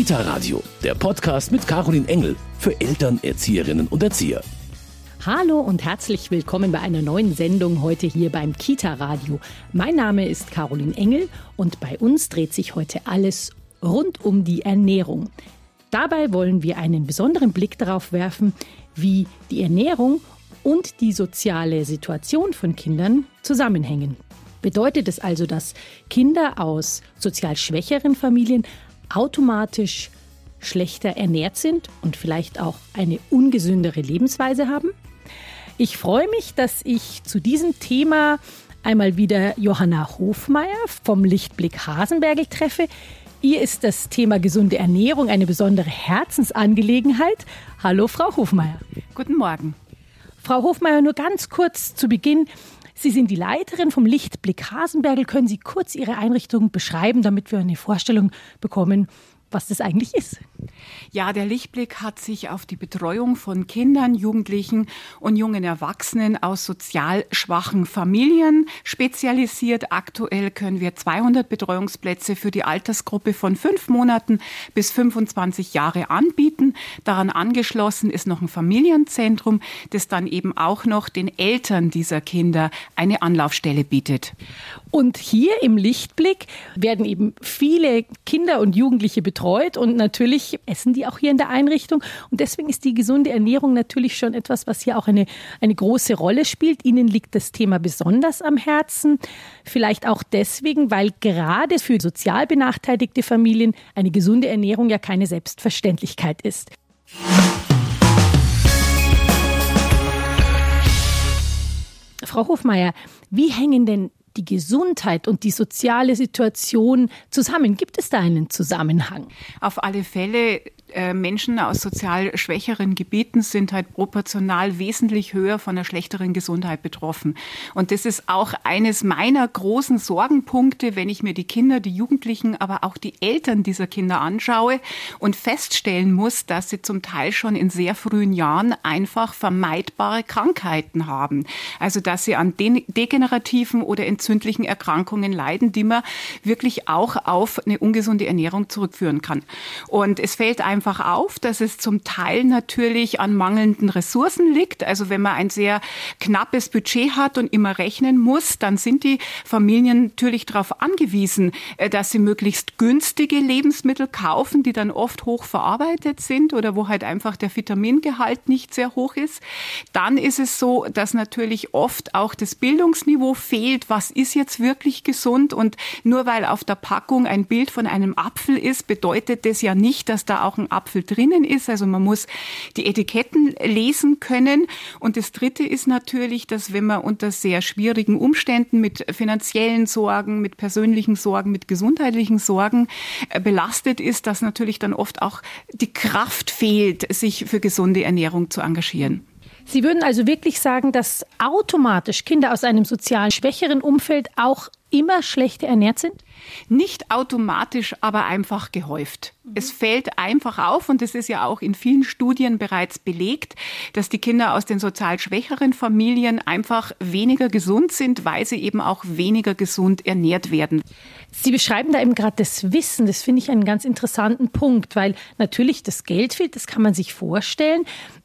Kita Radio, der Podcast mit Caroline Engel für Eltern, Erzieherinnen und Erzieher. Hallo und herzlich willkommen bei einer neuen Sendung heute hier beim Kita Radio. Mein Name ist Caroline Engel und bei uns dreht sich heute alles rund um die Ernährung. Dabei wollen wir einen besonderen Blick darauf werfen, wie die Ernährung und die soziale Situation von Kindern zusammenhängen. Bedeutet es also, dass Kinder aus sozial schwächeren Familien automatisch schlechter ernährt sind und vielleicht auch eine ungesündere Lebensweise haben? Ich freue mich, dass ich zu diesem Thema einmal wieder Johanna Hofmeier vom Lichtblick Hasenbergel treffe. Ihr ist das Thema gesunde Ernährung eine besondere Herzensangelegenheit. Hallo, Frau Hofmeier. Guten Morgen. Frau Hofmeier, nur ganz kurz zu Beginn. Sie sind die Leiterin vom Lichtblick Hasenbergel. Können Sie kurz Ihre Einrichtung beschreiben, damit wir eine Vorstellung bekommen, was das eigentlich ist. Ja, der Lichtblick hat sich auf die Betreuung von Kindern, Jugendlichen und jungen Erwachsenen aus sozial schwachen Familien spezialisiert. Aktuell können wir 200 Betreuungsplätze für die Altersgruppe von fünf Monaten bis 25 Jahre anbieten. Daran angeschlossen ist noch ein Familienzentrum, das dann eben auch noch den Eltern dieser Kinder eine Anlaufstelle bietet. Und hier im Lichtblick werden eben viele Kinder und Jugendliche betreut und natürlich essen die auch hier in der Einrichtung. Und deswegen ist die gesunde Ernährung natürlich schon etwas, was hier auch eine, eine große Rolle spielt. Ihnen liegt das Thema besonders am Herzen. Vielleicht auch deswegen, weil gerade für sozial benachteiligte Familien eine gesunde Ernährung ja keine Selbstverständlichkeit ist. Frau Hofmeier, wie hängen denn die Gesundheit und die soziale Situation zusammen? Gibt es da einen Zusammenhang? Auf alle Fälle äh, Menschen aus sozial schwächeren Gebieten sind halt proportional wesentlich höher von einer schlechteren Gesundheit betroffen. Und das ist auch eines meiner großen Sorgenpunkte, wenn ich mir die Kinder, die Jugendlichen, aber auch die Eltern dieser Kinder anschaue und feststellen muss, dass sie zum Teil schon in sehr frühen Jahren einfach vermeidbare Krankheiten haben. Also dass sie an degenerativen oder entzündlichen Erkrankungen leiden, die man wirklich auch auf eine ungesunde Ernährung zurückführen kann. Und es fällt einfach einfach auf, dass es zum Teil natürlich an mangelnden Ressourcen liegt. Also wenn man ein sehr knappes Budget hat und immer rechnen muss, dann sind die Familien natürlich darauf angewiesen, äh, dass sie möglichst günstige Lebensmittel kaufen, die dann oft hoch verarbeitet sind oder wo halt einfach der Vitamingehalt nicht sehr hoch ist. Dann ist es so, dass natürlich oft auch das Bildungsniveau fehlt. Was ist jetzt wirklich gesund? Und nur weil auf der Packung ein Bild von einem Apfel ist, bedeutet das ja nicht, dass da auch ein Apfel drinnen ist. Also man muss die Etiketten lesen können. Und das Dritte ist natürlich, dass wenn man unter sehr schwierigen Umständen mit finanziellen Sorgen, mit persönlichen Sorgen, mit gesundheitlichen Sorgen äh, belastet ist, dass natürlich dann oft auch die Kraft fehlt, sich für gesunde Ernährung zu engagieren. Sie würden also wirklich sagen, dass automatisch Kinder aus einem sozial schwächeren Umfeld auch immer schlechter ernährt sind? Nicht automatisch, aber einfach gehäuft. Mhm. Es fällt einfach auf, und es ist ja auch in vielen Studien bereits belegt, dass die Kinder aus den sozial schwächeren Familien einfach weniger gesund sind, weil sie eben auch weniger gesund ernährt werden. Sie beschreiben da eben gerade das Wissen. Das finde ich einen ganz interessanten Punkt, weil natürlich das Geld fehlt, das kann man sich vorstellen.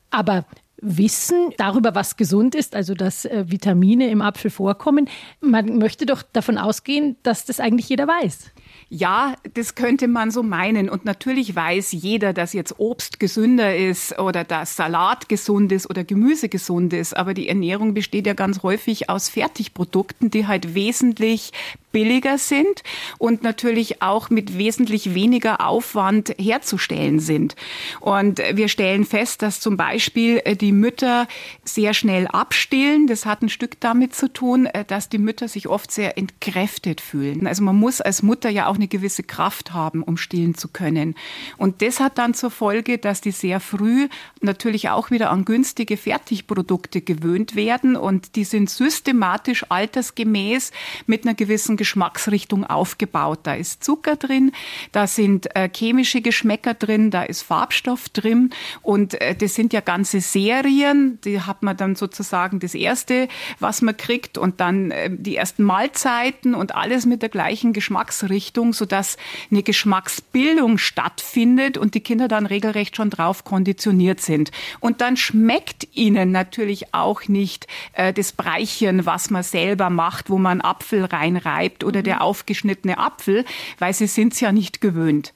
Aber Wissen darüber, was gesund ist, also dass äh, Vitamine im Apfel vorkommen. Man möchte doch davon ausgehen, dass das eigentlich jeder weiß. Ja, das könnte man so meinen. Und natürlich weiß jeder, dass jetzt Obst gesünder ist oder dass Salat gesund ist oder Gemüse gesund ist. Aber die Ernährung besteht ja ganz häufig aus Fertigprodukten, die halt wesentlich billiger sind und natürlich auch mit wesentlich weniger Aufwand herzustellen sind. Und wir stellen fest, dass zum Beispiel äh, die Mütter sehr schnell abstillen. Das hat ein Stück damit zu tun, äh, dass die Mütter sich oft sehr entkräftet fühlen. Also man muss als Mutter ja auch eine gewisse Kraft haben, um stillen zu können. Und das hat dann zur Folge, dass die sehr früh natürlich auch wieder an günstige Fertigprodukte gewöhnt werden und die sind systematisch altersgemäß mit einer gewissen Geschmacksrichtung aufgebaut. Da ist Zucker drin, da sind äh, chemische Geschmäcker drin, da ist Farbstoff drin und äh, das sind ja ganze Serien, die hat man dann sozusagen das erste, was man kriegt und dann äh, die ersten Mahlzeiten und alles mit der gleichen Geschmacksrichtung, sodass eine Geschmacksbildung stattfindet und die Kinder dann regelrecht schon drauf konditioniert sind. Und dann schmeckt ihnen natürlich auch nicht das Breichen, was man selber macht, wo man Apfel reinreibt oder der mhm. aufgeschnittene Apfel, weil sie sind es ja nicht gewöhnt.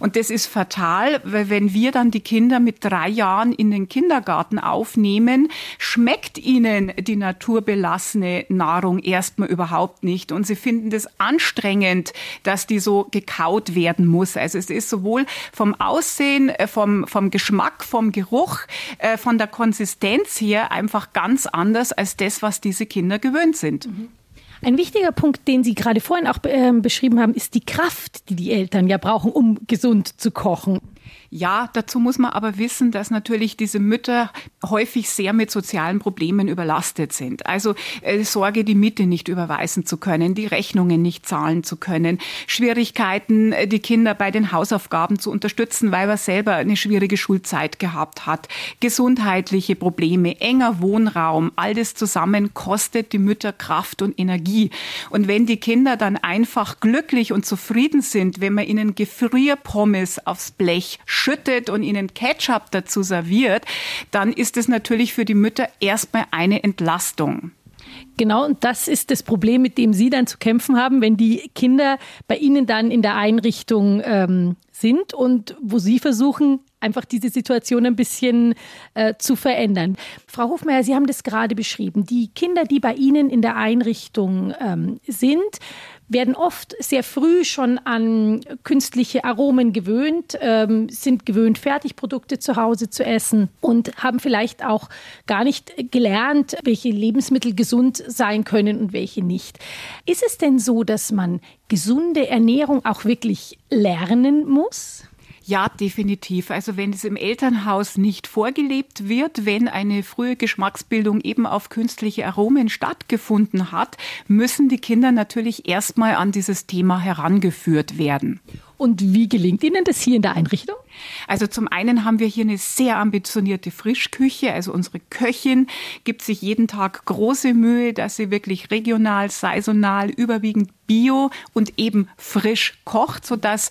Und das ist fatal, weil wenn wir dann die Kinder mit drei Jahren in den Kindergarten aufnehmen, schmeckt ihnen die naturbelassene Nahrung erstmal überhaupt nicht. Und sie finden das anstrengend, dass die so gekaut werden muss. Also es ist sowohl vom Aussehen, äh, vom, vom Geschmack, vom Geruch, äh, von der Konsistenz her einfach ganz anders als das, was diese Kinder gewöhnt sind. Mhm. Ein wichtiger Punkt, den Sie gerade vorhin auch äh, beschrieben haben, ist die Kraft, die die Eltern ja brauchen, um gesund zu kochen. Ja, dazu muss man aber wissen, dass natürlich diese Mütter häufig sehr mit sozialen Problemen überlastet sind. Also äh, Sorge, die Miete nicht überweisen zu können, die Rechnungen nicht zahlen zu können, Schwierigkeiten, äh, die Kinder bei den Hausaufgaben zu unterstützen, weil man selber eine schwierige Schulzeit gehabt hat, gesundheitliche Probleme, enger Wohnraum, all das zusammen kostet die Mütter Kraft und Energie. Und wenn die Kinder dann einfach glücklich und zufrieden sind, wenn man ihnen Gefrierpommes aufs Blech schüttet und ihnen Ketchup dazu serviert, dann ist es natürlich für die Mütter erstmal eine Entlastung. Genau, und das ist das Problem, mit dem Sie dann zu kämpfen haben, wenn die Kinder bei Ihnen dann in der Einrichtung ähm, sind und wo Sie versuchen, einfach diese Situation ein bisschen äh, zu verändern. Frau Hofmeier, Sie haben das gerade beschrieben. Die Kinder, die bei Ihnen in der Einrichtung ähm, sind, werden oft sehr früh schon an künstliche Aromen gewöhnt, ähm, sind gewöhnt, Fertigprodukte zu Hause zu essen und haben vielleicht auch gar nicht gelernt, welche Lebensmittel gesund sein können und welche nicht. Ist es denn so, dass man gesunde Ernährung auch wirklich lernen muss? Ja, definitiv. Also wenn es im Elternhaus nicht vorgelebt wird, wenn eine frühe Geschmacksbildung eben auf künstliche Aromen stattgefunden hat, müssen die Kinder natürlich erstmal an dieses Thema herangeführt werden. Und wie gelingt Ihnen das hier in der Einrichtung? Also zum einen haben wir hier eine sehr ambitionierte Frischküche. Also unsere Köchin gibt sich jeden Tag große Mühe, dass sie wirklich regional, saisonal, überwiegend bio und eben frisch kocht, sodass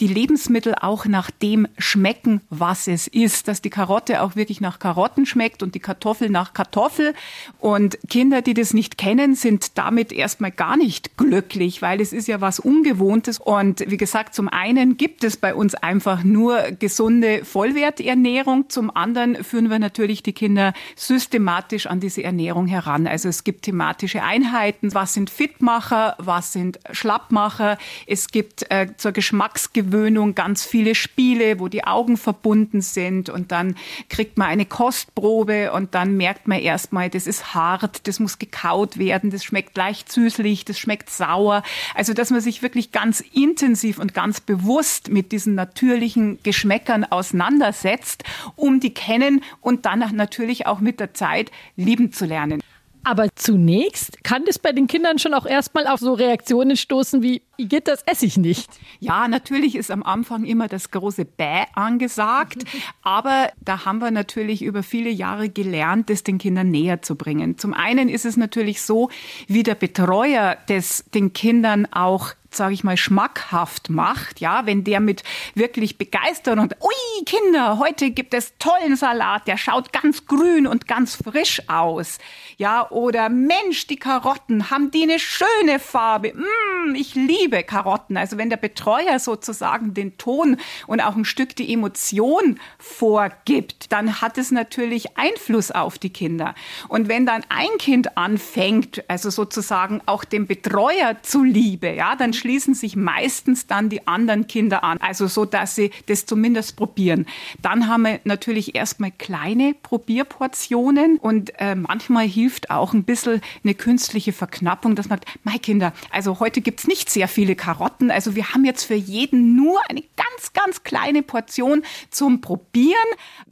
die Lebensmittel auch nach dem schmecken, was es ist. Dass die Karotte auch wirklich nach Karotten schmeckt und die Kartoffel nach Kartoffel. Und Kinder, die das nicht kennen, sind damit erstmal gar nicht glücklich, weil es ist ja was Ungewohntes. Und wie gesagt, zum einen gibt es bei uns einfach nur gesunde Vollwerternährung. Zum anderen führen wir natürlich die Kinder systematisch an diese Ernährung heran. Also es gibt thematische Einheiten. Was sind Fitmacher? Was sind Schlappmacher. Es gibt äh, zur Geschmacksgewöhnung ganz viele Spiele, wo die Augen verbunden sind und dann kriegt man eine Kostprobe und dann merkt man erstmal, das ist hart, das muss gekaut werden, das schmeckt leicht süßlich, das schmeckt sauer. Also, dass man sich wirklich ganz intensiv und ganz bewusst mit diesen natürlichen Geschmäckern auseinandersetzt, um die kennen und dann natürlich auch mit der Zeit lieben zu lernen. Aber zunächst kann das bei den Kindern schon auch erstmal auf so Reaktionen stoßen wie, geht das esse ich nicht. Ja, natürlich ist am Anfang immer das große Bäh angesagt, aber da haben wir natürlich über viele Jahre gelernt, das den Kindern näher zu bringen. Zum einen ist es natürlich so, wie der Betreuer das den Kindern auch sage ich mal, schmackhaft macht, ja, wenn der mit wirklich Begeisterung und, ui, Kinder, heute gibt es tollen Salat, der schaut ganz grün und ganz frisch aus, ja, oder Mensch, die Karotten, haben die eine schöne Farbe, mm, ich liebe Karotten. Also wenn der Betreuer sozusagen den Ton und auch ein Stück die Emotion vorgibt, dann hat es natürlich Einfluss auf die Kinder. Und wenn dann ein Kind anfängt, also sozusagen auch dem Betreuer zuliebe, ja, dann schließen sich meistens dann die anderen Kinder an. Also so, dass sie das zumindest probieren. Dann haben wir natürlich erstmal kleine Probierportionen und äh, manchmal hilft auch ein bisschen eine künstliche Verknappung, dass man, mein Kinder, also heute gibt es nicht sehr viele Karotten. Also wir haben jetzt für jeden nur eine ganz ganz, kleine Portion zum Probieren.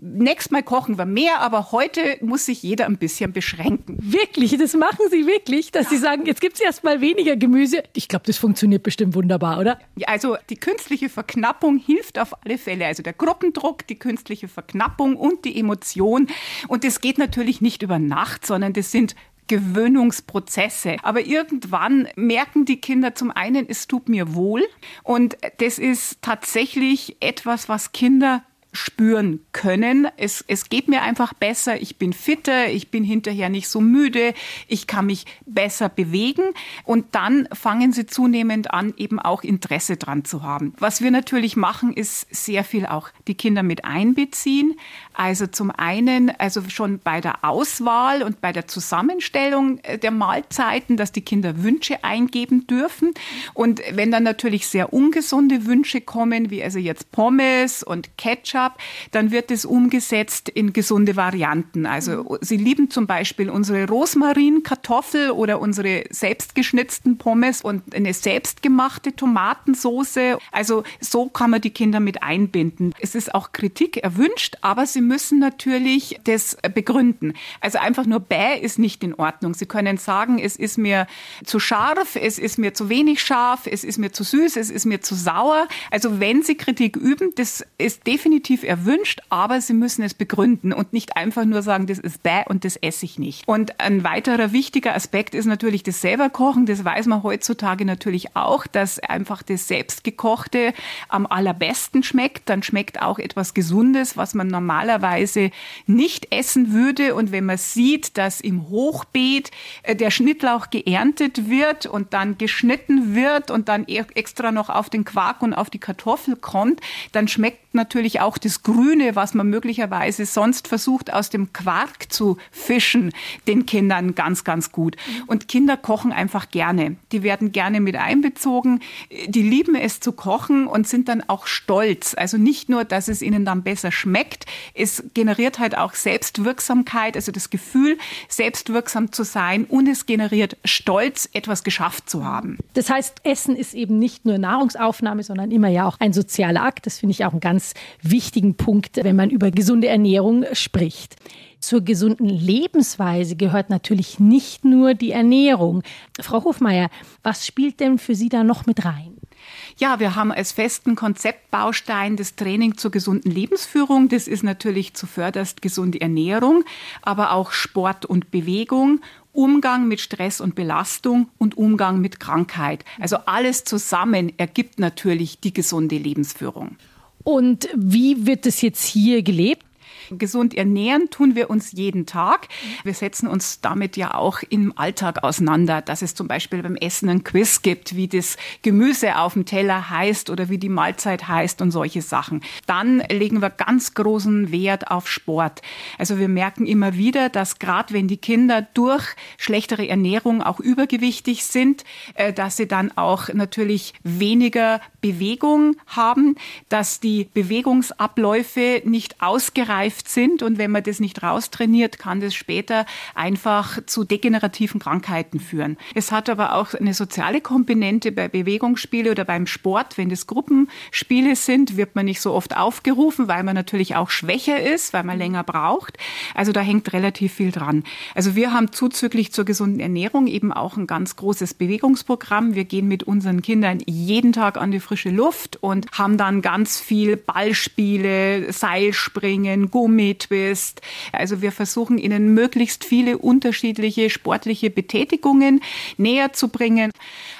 Nächstes Mal kochen wir mehr, aber heute muss sich jeder ein bisschen beschränken. Wirklich, das machen Sie wirklich, dass ja. Sie sagen, jetzt gibt es erst mal weniger Gemüse. Ich glaube, das funktioniert bestimmt wunderbar, oder? Ja, also die künstliche Verknappung hilft auf alle Fälle. Also der Gruppendruck, die künstliche Verknappung und die Emotion. Und das geht natürlich nicht über Nacht, sondern das sind Gewöhnungsprozesse. Aber irgendwann merken die Kinder zum einen, es tut mir wohl. Und das ist tatsächlich etwas, was Kinder spüren können. Es, es geht mir einfach besser, ich bin fitter, ich bin hinterher nicht so müde, ich kann mich besser bewegen und dann fangen sie zunehmend an, eben auch Interesse dran zu haben. Was wir natürlich machen, ist sehr viel auch die Kinder mit einbeziehen. Also zum einen, also schon bei der Auswahl und bei der Zusammenstellung äh, der Mahlzeiten, dass die Kinder Wünsche eingeben dürfen. Und wenn dann natürlich sehr ungesunde Wünsche kommen, wie also jetzt Pommes und Ketchup, habe, dann wird es umgesetzt in gesunde Varianten. Also sie lieben zum Beispiel unsere Rosmarinkartoffel oder unsere selbstgeschnitzten Pommes und eine selbstgemachte Tomatensoße. Also so kann man die Kinder mit einbinden. Es ist auch Kritik erwünscht, aber sie müssen natürlich das begründen. Also einfach nur bäh ist nicht in Ordnung. Sie können sagen, es ist mir zu scharf, es ist mir zu wenig scharf, es ist mir zu süß, es ist mir zu sauer. Also wenn Sie Kritik üben, das ist definitiv definitiv erwünscht, aber Sie müssen es begründen und nicht einfach nur sagen, das ist bäh und das esse ich nicht. Und ein weiterer wichtiger Aspekt ist natürlich das selberkochen. Das weiß man heutzutage natürlich auch, dass einfach das selbstgekochte am allerbesten schmeckt. Dann schmeckt auch etwas Gesundes, was man normalerweise nicht essen würde. Und wenn man sieht, dass im Hochbeet äh, der Schnittlauch geerntet wird und dann geschnitten wird und dann e-, extra noch auf den Quark und auf die Kartoffel kommt, dann schmeckt natürlich auch das Grüne, was man möglicherweise sonst versucht aus dem Quark zu fischen, den Kindern ganz, ganz gut. Und Kinder kochen einfach gerne. Die werden gerne mit einbezogen. Die lieben es zu kochen und sind dann auch stolz. Also nicht nur, dass es ihnen dann besser schmeckt, es generiert halt auch Selbstwirksamkeit, also das Gefühl, selbstwirksam zu sein und es generiert Stolz, etwas geschafft zu haben. Das heißt, Essen ist eben nicht nur Nahrungsaufnahme, sondern immer ja auch ein sozialer Akt. Das finde ich auch ein ganz wichtiger wichtigen Punkt, wenn man über gesunde Ernährung spricht. Zur gesunden Lebensweise gehört natürlich nicht nur die Ernährung. Frau Hofmeier, was spielt denn für Sie da noch mit rein? Ja, wir haben als festen Konzeptbaustein das Training zur gesunden Lebensführung. Das ist natürlich zuvörderst gesunde Ernährung, aber auch Sport und Bewegung Umgang mit Stress und Belastung und Umgang mit Krankheit. Also alles zusammen ergibt natürlich die gesunde Lebensführung. Und wie wird es jetzt hier gelebt? Gesund ernähren tun wir uns jeden Tag. Wir setzen uns damit ja auch im Alltag auseinander, dass es zum Beispiel beim Essen ein Quiz gibt, wie das Gemüse auf dem Teller heißt oder wie die Mahlzeit heißt und solche Sachen. Dann legen wir ganz großen Wert auf Sport. Also wir merken immer wieder, dass gerade wenn die Kinder durch schlechtere Ernährung auch übergewichtig sind, äh, dass sie dann auch natürlich weniger Bewegung haben, dass die Bewegungsabläufe nicht ausgereift gereift sind. Und wenn man das nicht raustrainiert, kann das später einfach zu degenerativen Krankheiten führen. Es hat aber auch eine soziale Komponente bei Bewegungsspiele oder beim Sport. Wenn das Gruppenspiele sind, wird man nicht so oft aufgerufen, weil man natürlich auch schwächer ist, weil man länger braucht. Also da hängt relativ viel dran. Also wir haben zuzüglich zur gesunden Ernährung eben auch ein ganz großes Bewegungsprogramm. Wir gehen mit unseren Kindern jeden Tag an die frische Luft und haben dann ganz viel Ballspiele, Seilspringen, Gummitwist. Also wir versuchen ihnen möglichst viele unterschiedliche sportliche Betätigungen näher zu bringen.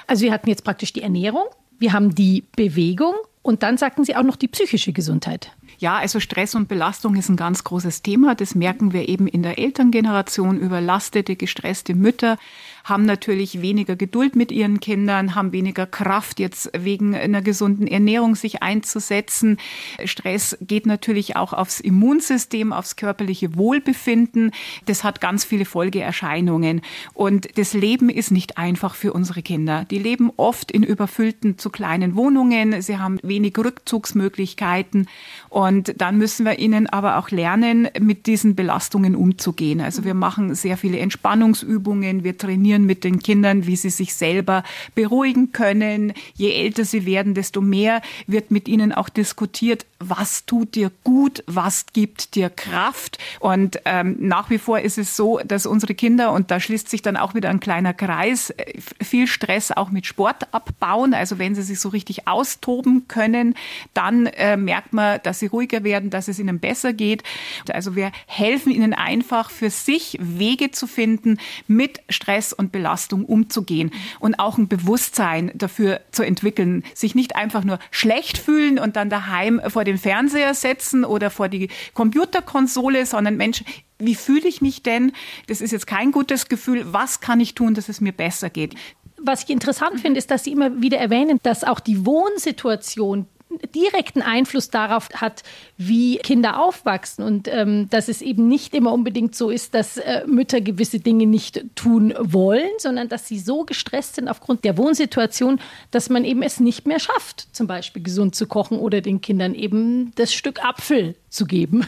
Also wir hatten jetzt praktisch die Ernährung, wir haben die Bewegung und dann sagten Sie auch noch die psychische Gesundheit. Ja, also Stress und Belastung ist ein ganz großes Thema. Das merken wir eben in der Elterngeneration. Überlastete, gestresste Mütter haben natürlich weniger Geduld mit ihren Kindern, haben weniger Kraft, jetzt wegen einer gesunden Ernährung sich einzusetzen. Stress geht natürlich auch aufs Immunsystem, aufs körperliche Wohlbefinden. Das hat ganz viele Folgeerscheinungen. Und das Leben ist nicht einfach für unsere Kinder. Die leben oft in überfüllten zu kleinen Wohnungen. Sie haben wenig Rückzugsmöglichkeiten. Und dann müssen wir ihnen aber auch lernen, mit diesen Belastungen umzugehen. Also wir machen sehr viele Entspannungsübungen. Wir trainieren mit den Kindern, wie sie sich selber beruhigen können. Je älter sie werden, desto mehr wird mit ihnen auch diskutiert, was tut dir gut, was gibt dir Kraft. Und ähm, nach wie vor ist es so, dass unsere Kinder, und da schließt sich dann auch wieder ein kleiner Kreis, äh, viel Stress auch mit Sport abbauen. Also wenn sie sich so richtig austoben können, dann äh, merkt man, dass sie ruhiger werden, dass es ihnen besser geht. Also wir helfen ihnen einfach für sich Wege zu finden, mit Stress und Belastung umzugehen und auch ein Bewusstsein dafür zu entwickeln, sich nicht einfach nur schlecht fühlen und dann daheim vor den Fernseher setzen oder vor die Computerkonsole, sondern Mensch, wie fühle ich mich denn? Das ist jetzt kein gutes Gefühl. Was kann ich tun, dass es mir besser geht? Was ich interessant finde, ist, dass Sie immer wieder erwähnen, dass auch die Wohnsituation direkten Einfluss darauf hat, wie Kinder aufwachsen und ähm, dass es eben nicht immer unbedingt so ist, dass äh, Mütter gewisse Dinge nicht tun wollen, sondern dass sie so gestresst sind aufgrund der Wohnsituation, dass man eben es nicht mehr schafft, zum Beispiel gesund zu kochen oder den Kindern eben das Stück Apfel zu geben.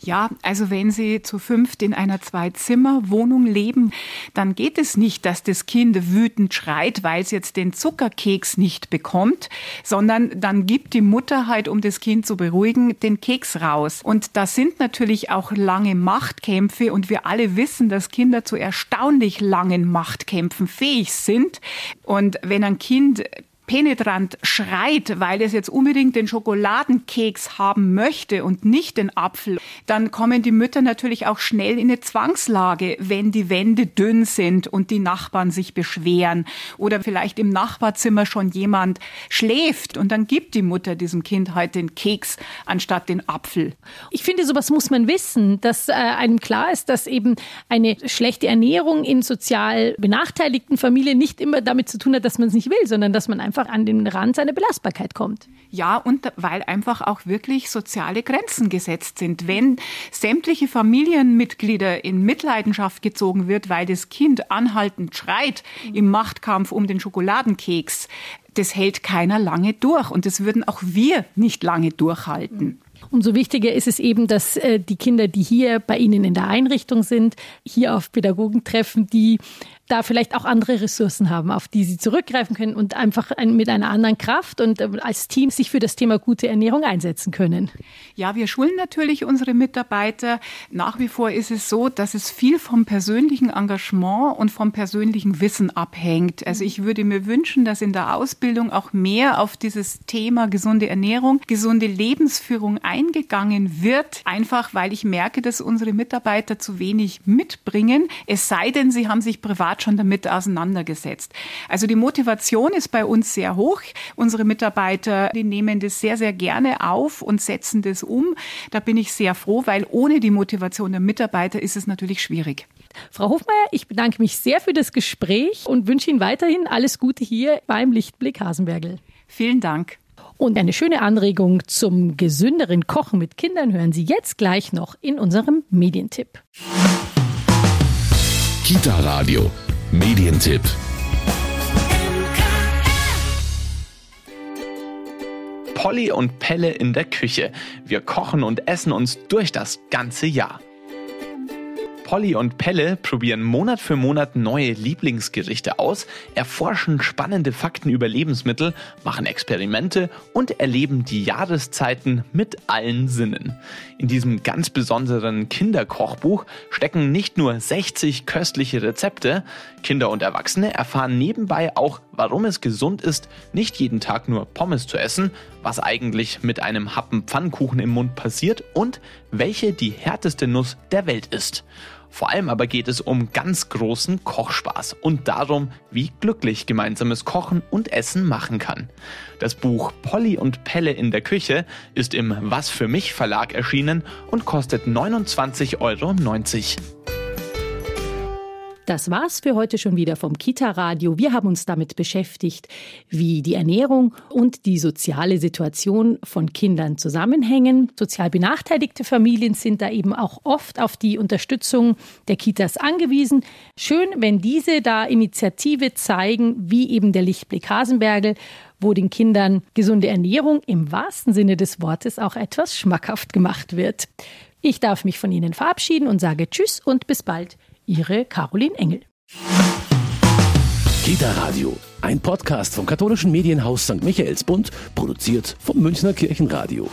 Ja, also wenn Sie zu fünft in einer Zwei-Zimmer-Wohnung leben, dann geht es nicht, dass das Kind wütend schreit, weil es jetzt den Zuckerkeks nicht bekommt, sondern dann gibt die Mutter halt, um das Kind zu beruhigen, den Keks raus. Und da sind natürlich auch lange Machtkämpfe und wir alle wissen, dass Kinder zu erstaunlich langen Machtkämpfen fähig sind. Und wenn ein Kind penetrant schreit, weil es jetzt unbedingt den Schokoladenkeks haben möchte und nicht den Apfel, dann kommen die Mütter natürlich auch schnell in eine Zwangslage, wenn die Wände dünn sind und die Nachbarn sich beschweren oder vielleicht im Nachbarzimmer schon jemand schläft und dann gibt die Mutter diesem Kind halt den Keks anstatt den Apfel. Ich finde, sowas muss man wissen, dass äh, einem klar ist, dass eben eine schlechte Ernährung in sozial benachteiligten Familien nicht immer damit zu tun hat, dass man es nicht will, sondern dass man einfach einfach an den Rand seiner Belastbarkeit kommt. Ja, und weil einfach auch wirklich soziale Grenzen gesetzt sind. Wenn sämtliche Familienmitglieder in Mitleidenschaft gezogen wird, weil das Kind anhaltend schreit im Machtkampf um den Schokoladenkeks, das hält keiner lange durch und das würden auch wir nicht lange durchhalten. Umso wichtiger ist es eben, dass äh, die Kinder, die hier bei Ihnen in der Einrichtung sind, hier auf Pädagogen treffen, die da vielleicht auch andere Ressourcen haben, auf die sie zurückgreifen können und einfach mit einer anderen Kraft und äh, als Team sich für das Thema gute Ernährung einsetzen können. Ja, wir schulen natürlich unsere Mitarbeiter. Nach wie vor ist es so, dass es viel vom persönlichen Engagement und vom persönlichen Wissen abhängt. Also ich würde mir wünschen, dass in der Ausbildung auch mehr auf dieses Thema gesunde Ernährung, gesunde Lebensführung eingegangen wird, einfach weil ich merke, dass unsere Mitarbeiter zu wenig mitbringen, es sei denn, sie haben sich privat privat schon damit auseinandergesetzt. Also die Motivation ist bei uns sehr hoch. Unsere Mitarbeiter, die nehmen das sehr, sehr gerne auf und setzen das um. Da bin ich sehr froh, weil ohne die Motivation der Mitarbeiter ist es natürlich schwierig. Frau Hofmeier, ich bedanke mich sehr für das Gespräch und wünsche Ihnen weiterhin alles Gute hier beim Lichtblick Hasenbergel. Vielen Dank. Und eine schöne Anregung zum gesünderen Kochen mit Kindern hören Sie jetzt gleich noch in unserem Medientipp. Kita Radio, Medientipp. Polly und Pelle in der Küche. Wir kochen und essen uns durch das ganze Jahr. Polly und Pelle probieren Monat für Monat neue Lieblingsgerichte aus, erforschen spannende Fakten über Lebensmittel, machen Experimente und erleben die Jahreszeiten mit allen Sinnen. In diesem ganz besonderen Kinderkochbuch stecken nicht nur 60 köstliche Rezepte, Kinder und Erwachsene erfahren nebenbei auch, warum es gesund ist, nicht jeden Tag nur Pommes zu essen, was eigentlich mit einem Happen Pfannkuchen im Mund passiert und welche die härteste Nuss der Welt ist. Vor allem aber geht es um ganz großen Kochspaß und darum, wie glücklich gemeinsames Kochen und Essen machen kann. Das Buch Polly und Pelle in der Küche ist im Was für mich Verlag erschienen und kostet 29,90 Euro. Das war's für heute schon wieder vom Kita Radio. Wir haben uns damit beschäftigt, wie die Ernährung und die soziale Situation von Kindern zusammenhängen. Sozial benachteiligte Familien sind da eben auch oft auf die Unterstützung der Kitas angewiesen. Schön, wenn diese da Initiative zeigen, wie eben der Lichtblick Hasenbergel, wo den Kindern gesunde Ernährung im wahrsten Sinne des Wortes auch etwas schmackhaft gemacht wird. Ich darf mich von Ihnen verabschieden und sage Tschüss und bis bald. Ihre Caroline Engel. Kita Radio, ein Podcast vom katholischen Medienhaus St. Michaelsbund, produziert vom Münchner Kirchenradio.